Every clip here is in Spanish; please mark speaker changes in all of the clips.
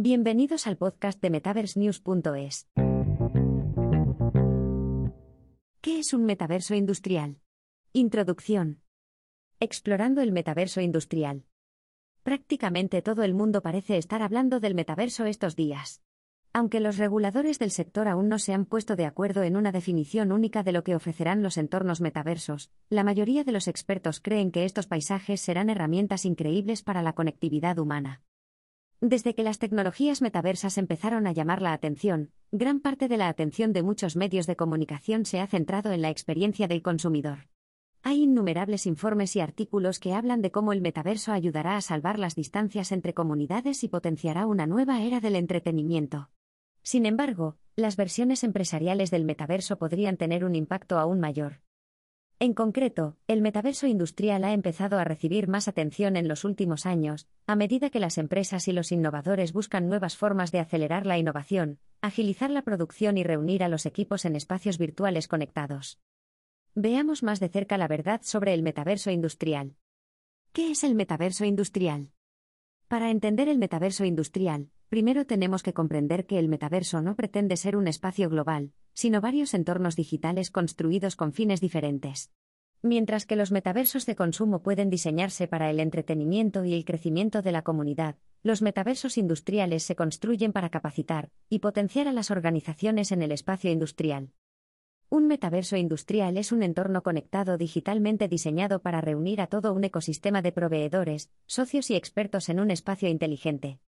Speaker 1: Bienvenidos al podcast de MetaverseNews.es. ¿Qué es un metaverso industrial? Introducción. Explorando el metaverso industrial. Prácticamente todo el mundo parece estar hablando del metaverso estos días. Aunque los reguladores del sector aún no se han puesto de acuerdo en una definición única de lo que ofrecerán los entornos metaversos, la mayoría de los expertos creen que estos paisajes serán herramientas increíbles para la conectividad humana. Desde que las tecnologías metaversas empezaron a llamar la atención, gran parte de la atención de muchos medios de comunicación se ha centrado en la experiencia del consumidor. Hay innumerables informes y artículos que hablan de cómo el metaverso ayudará a salvar las distancias entre comunidades y potenciará una nueva era del entretenimiento. Sin embargo, las versiones empresariales del metaverso podrían tener un impacto aún mayor. En concreto, el metaverso industrial ha empezado a recibir más atención en los últimos años, a medida que las empresas y los innovadores buscan nuevas formas de acelerar la innovación, agilizar la producción y reunir a los equipos en espacios virtuales conectados. Veamos más de cerca la verdad sobre el metaverso industrial. ¿Qué es el metaverso industrial? Para entender el metaverso industrial, primero tenemos que comprender que el metaverso no pretende ser un espacio global, sino varios entornos digitales construidos con fines diferentes. Mientras que los metaversos de consumo pueden diseñarse para el entretenimiento y el crecimiento de la comunidad, los metaversos industriales se construyen para capacitar y potenciar a las organizaciones en el espacio industrial. Un metaverso industrial es un entorno conectado digitalmente diseñado para reunir a todo un ecosistema de proveedores, socios y expertos en un espacio inteligente.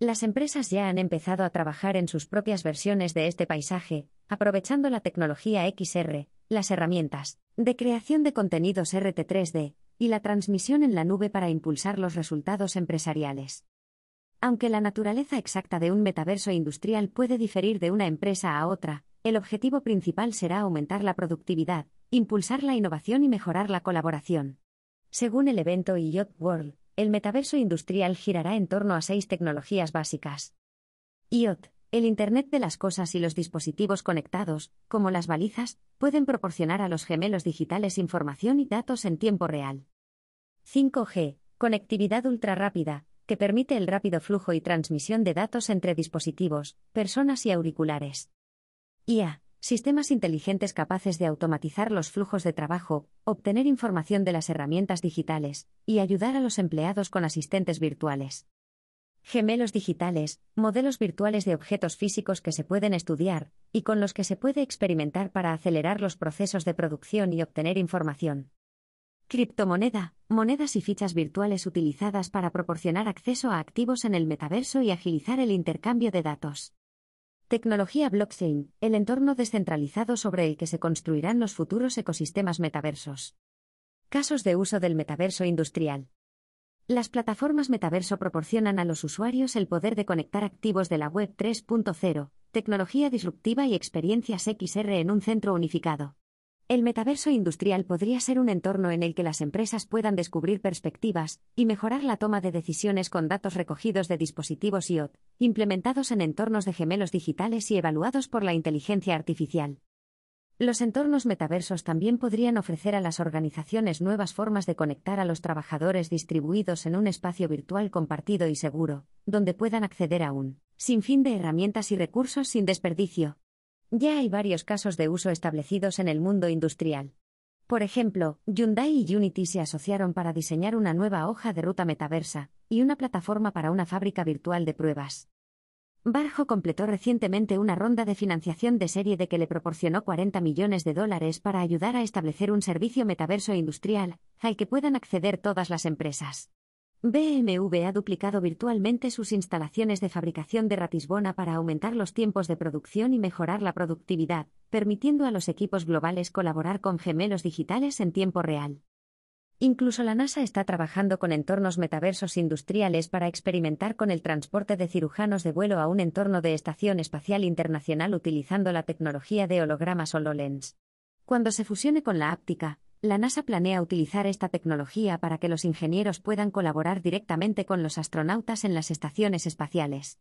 Speaker 1: Las empresas ya han empezado a trabajar en sus propias versiones de este paisaje, aprovechando la tecnología XR, las herramientas de creación de contenidos RT3D y la transmisión en la nube para impulsar los resultados empresariales. Aunque la naturaleza exacta de un metaverso industrial puede diferir de una empresa a otra, el objetivo principal será aumentar la productividad, impulsar la innovación y mejorar la colaboración. Según el evento IoT World, el metaverso industrial girará en torno a seis tecnologías básicas. IoT, el Internet de las Cosas y los dispositivos conectados, como las balizas, pueden proporcionar a los gemelos digitales información y datos en tiempo real. 5G, conectividad ultra rápida, que permite el rápido flujo y transmisión de datos entre dispositivos, personas y auriculares. IA, sistemas inteligentes capaces de automatizar los flujos de trabajo, obtener información de las herramientas digitales y ayudar a los empleados con asistentes virtuales. Gemelos digitales, modelos virtuales de objetos físicos que se pueden estudiar y con los que se puede experimentar para acelerar los procesos de producción y obtener información. Criptomoneda, monedas y fichas virtuales utilizadas para proporcionar acceso a activos en el metaverso y agilizar el intercambio de datos. Tecnología blockchain, el entorno descentralizado sobre el que se construirán los futuros ecosistemas metaversos. Casos de uso del metaverso industrial. Las plataformas metaverso proporcionan a los usuarios el poder de conectar activos de la Web 3.0, tecnología disruptiva y experiencias XR en un centro unificado. El metaverso industrial podría ser un entorno en el que las empresas puedan descubrir perspectivas y mejorar la toma de decisiones con datos recogidos de dispositivos IoT, implementados en entornos de gemelos digitales y evaluados por la inteligencia artificial. Los entornos metaversos también podrían ofrecer a las organizaciones nuevas formas de conectar a los trabajadores distribuidos en un espacio virtual compartido y seguro, donde puedan acceder a un sinfín de herramientas y recursos sin desperdicio. Ya hay varios casos de uso establecidos en el mundo industrial. Por ejemplo, Hyundai y Unity se asociaron para diseñar una nueva hoja de ruta metaversa y una plataforma para una fábrica virtual de pruebas. Barjo completó recientemente una ronda de financiación de serie de que le proporcionó 40 millones de dólares para ayudar a establecer un servicio metaverso industrial al que puedan acceder todas las empresas. BMW ha duplicado virtualmente sus instalaciones de fabricación de Ratisbona para aumentar los tiempos de producción y mejorar la productividad, permitiendo a los equipos globales colaborar con gemelos digitales en tiempo real. Incluso la NASA está trabajando con entornos metaversos industriales para experimentar con el transporte de cirujanos de vuelo a un entorno de Estación Espacial Internacional utilizando la tecnología de hologramas HoloLens. Cuando se fusione con la áptica, la NASA planea utilizar esta tecnología para que los ingenieros puedan colaborar directamente con los astronautas en las estaciones espaciales.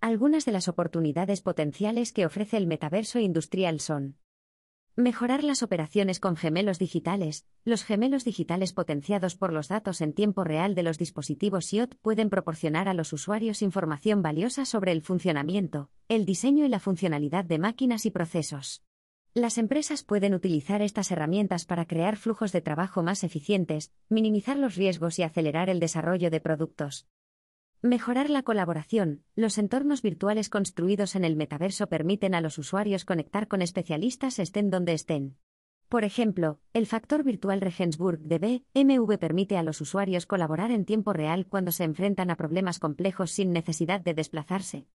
Speaker 1: Algunas de las oportunidades potenciales que ofrece el metaverso industrial son Mejorar las operaciones con gemelos digitales. Los gemelos digitales potenciados por los datos en tiempo real de los dispositivos IoT pueden proporcionar a los usuarios información valiosa sobre el funcionamiento, el diseño y la funcionalidad de máquinas y procesos. Las empresas pueden utilizar estas herramientas para crear flujos de trabajo más eficientes, minimizar los riesgos y acelerar el desarrollo de productos. Mejorar la colaboración. Los entornos virtuales construidos en el metaverso permiten a los usuarios conectar con especialistas estén donde estén. Por ejemplo, el factor virtual Regensburg de BMW permite a los usuarios colaborar en tiempo real cuando se enfrentan a problemas complejos sin necesidad de desplazarse.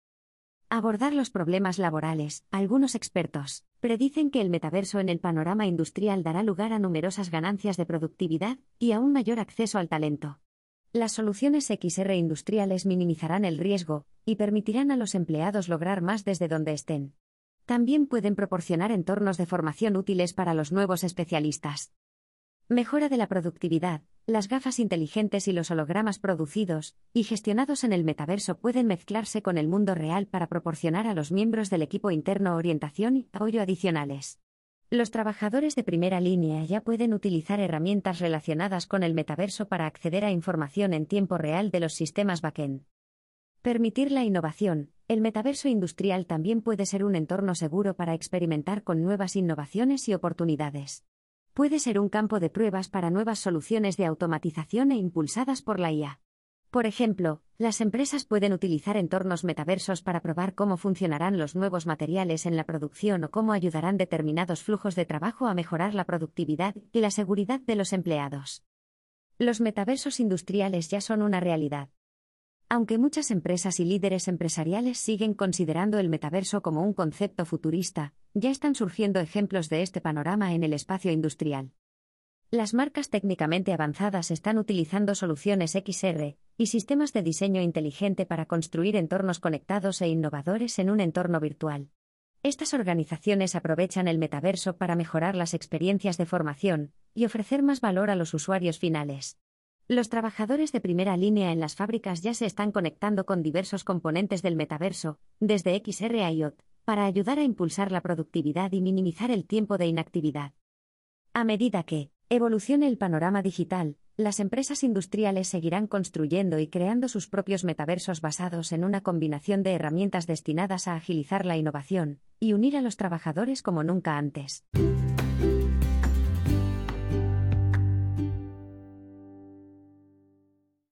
Speaker 1: Abordar los problemas laborales. Algunos expertos predicen que el metaverso en el panorama industrial dará lugar a numerosas ganancias de productividad y a un mayor acceso al talento. Las soluciones XR industriales minimizarán el riesgo y permitirán a los empleados lograr más desde donde estén. También pueden proporcionar entornos de formación útiles para los nuevos especialistas. Mejora de la productividad. Las gafas inteligentes y los hologramas producidos y gestionados en el metaverso pueden mezclarse con el mundo real para proporcionar a los miembros del equipo interno orientación y apoyo adicionales. Los trabajadores de primera línea ya pueden utilizar herramientas relacionadas con el metaverso para acceder a información en tiempo real de los sistemas backend. Permitir la innovación. El metaverso industrial también puede ser un entorno seguro para experimentar con nuevas innovaciones y oportunidades. Puede ser un campo de pruebas para nuevas soluciones de automatización e impulsadas por la IA. Por ejemplo, las empresas pueden utilizar entornos metaversos para probar cómo funcionarán los nuevos materiales en la producción o cómo ayudarán determinados flujos de trabajo a mejorar la productividad y la seguridad de los empleados. Los metaversos industriales ya son una realidad. Aunque muchas empresas y líderes empresariales siguen considerando el metaverso como un concepto futurista, ya están surgiendo ejemplos de este panorama en el espacio industrial. Las marcas técnicamente avanzadas están utilizando soluciones XR y sistemas de diseño inteligente para construir entornos conectados e innovadores en un entorno virtual. Estas organizaciones aprovechan el metaverso para mejorar las experiencias de formación y ofrecer más valor a los usuarios finales. Los trabajadores de primera línea en las fábricas ya se están conectando con diversos componentes del metaverso, desde XR a IoT, para ayudar a impulsar la productividad y minimizar el tiempo de inactividad. A medida que Evolucione el panorama digital, las empresas industriales seguirán construyendo y creando sus propios metaversos basados en una combinación de herramientas destinadas a agilizar la innovación y unir a los trabajadores como nunca antes.